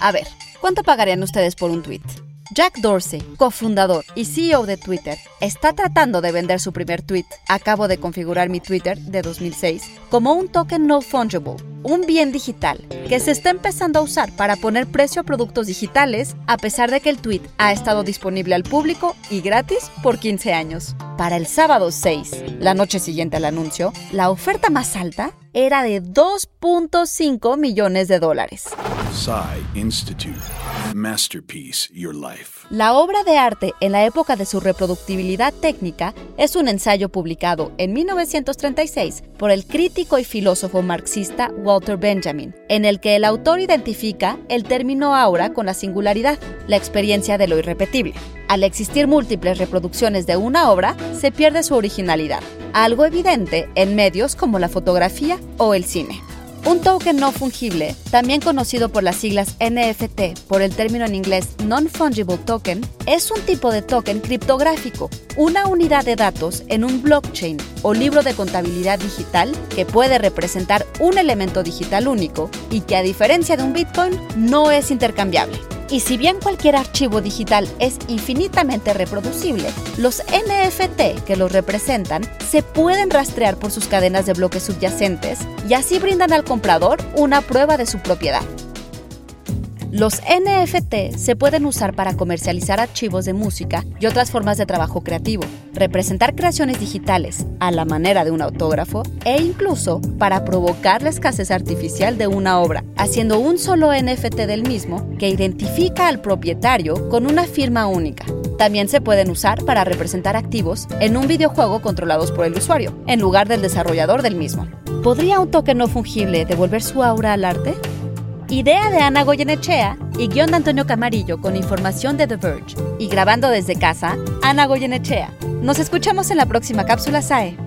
A ver, ¿cuánto pagarían ustedes por un tweet? Jack Dorsey, cofundador y CEO de Twitter, está tratando de vender su primer tweet. Acabo de configurar mi Twitter de 2006 como un token no fungible, un bien digital que se está empezando a usar para poner precio a productos digitales a pesar de que el tweet ha estado disponible al público y gratis por 15 años. Para el sábado 6, la noche siguiente al anuncio, la oferta más alta era de 2.5 millones de dólares. Institute. Masterpiece Your Life. La obra de arte en la época de su reproductibilidad técnica es un ensayo publicado en 1936 por el crítico y filósofo marxista Walter Benjamin, en el que el autor identifica el término aura con la singularidad, la experiencia de lo irrepetible. Al existir múltiples reproducciones de una obra, se pierde su originalidad, algo evidente en medios como la fotografía o el cine. Un token no fungible, también conocido por las siglas NFT por el término en inglés Non-Fungible Token, es un tipo de token criptográfico, una unidad de datos en un blockchain o libro de contabilidad digital que puede representar un elemento digital único y que a diferencia de un Bitcoin no es intercambiable. Y si bien cualquier archivo digital es infinitamente reproducible, los NFT que los representan se pueden rastrear por sus cadenas de bloques subyacentes y así brindan al comprador una prueba de su propiedad. Los NFT se pueden usar para comercializar archivos de música y otras formas de trabajo creativo, representar creaciones digitales a la manera de un autógrafo e incluso para provocar la escasez artificial de una obra, haciendo un solo NFT del mismo que identifica al propietario con una firma única. También se pueden usar para representar activos en un videojuego controlados por el usuario, en lugar del desarrollador del mismo. ¿Podría un token no fungible devolver su aura al arte? Idea de Ana Goyenechea y guion de Antonio Camarillo con información de The Verge. Y grabando desde casa, Ana Goyenechea. Nos escuchamos en la próxima cápsula SAE.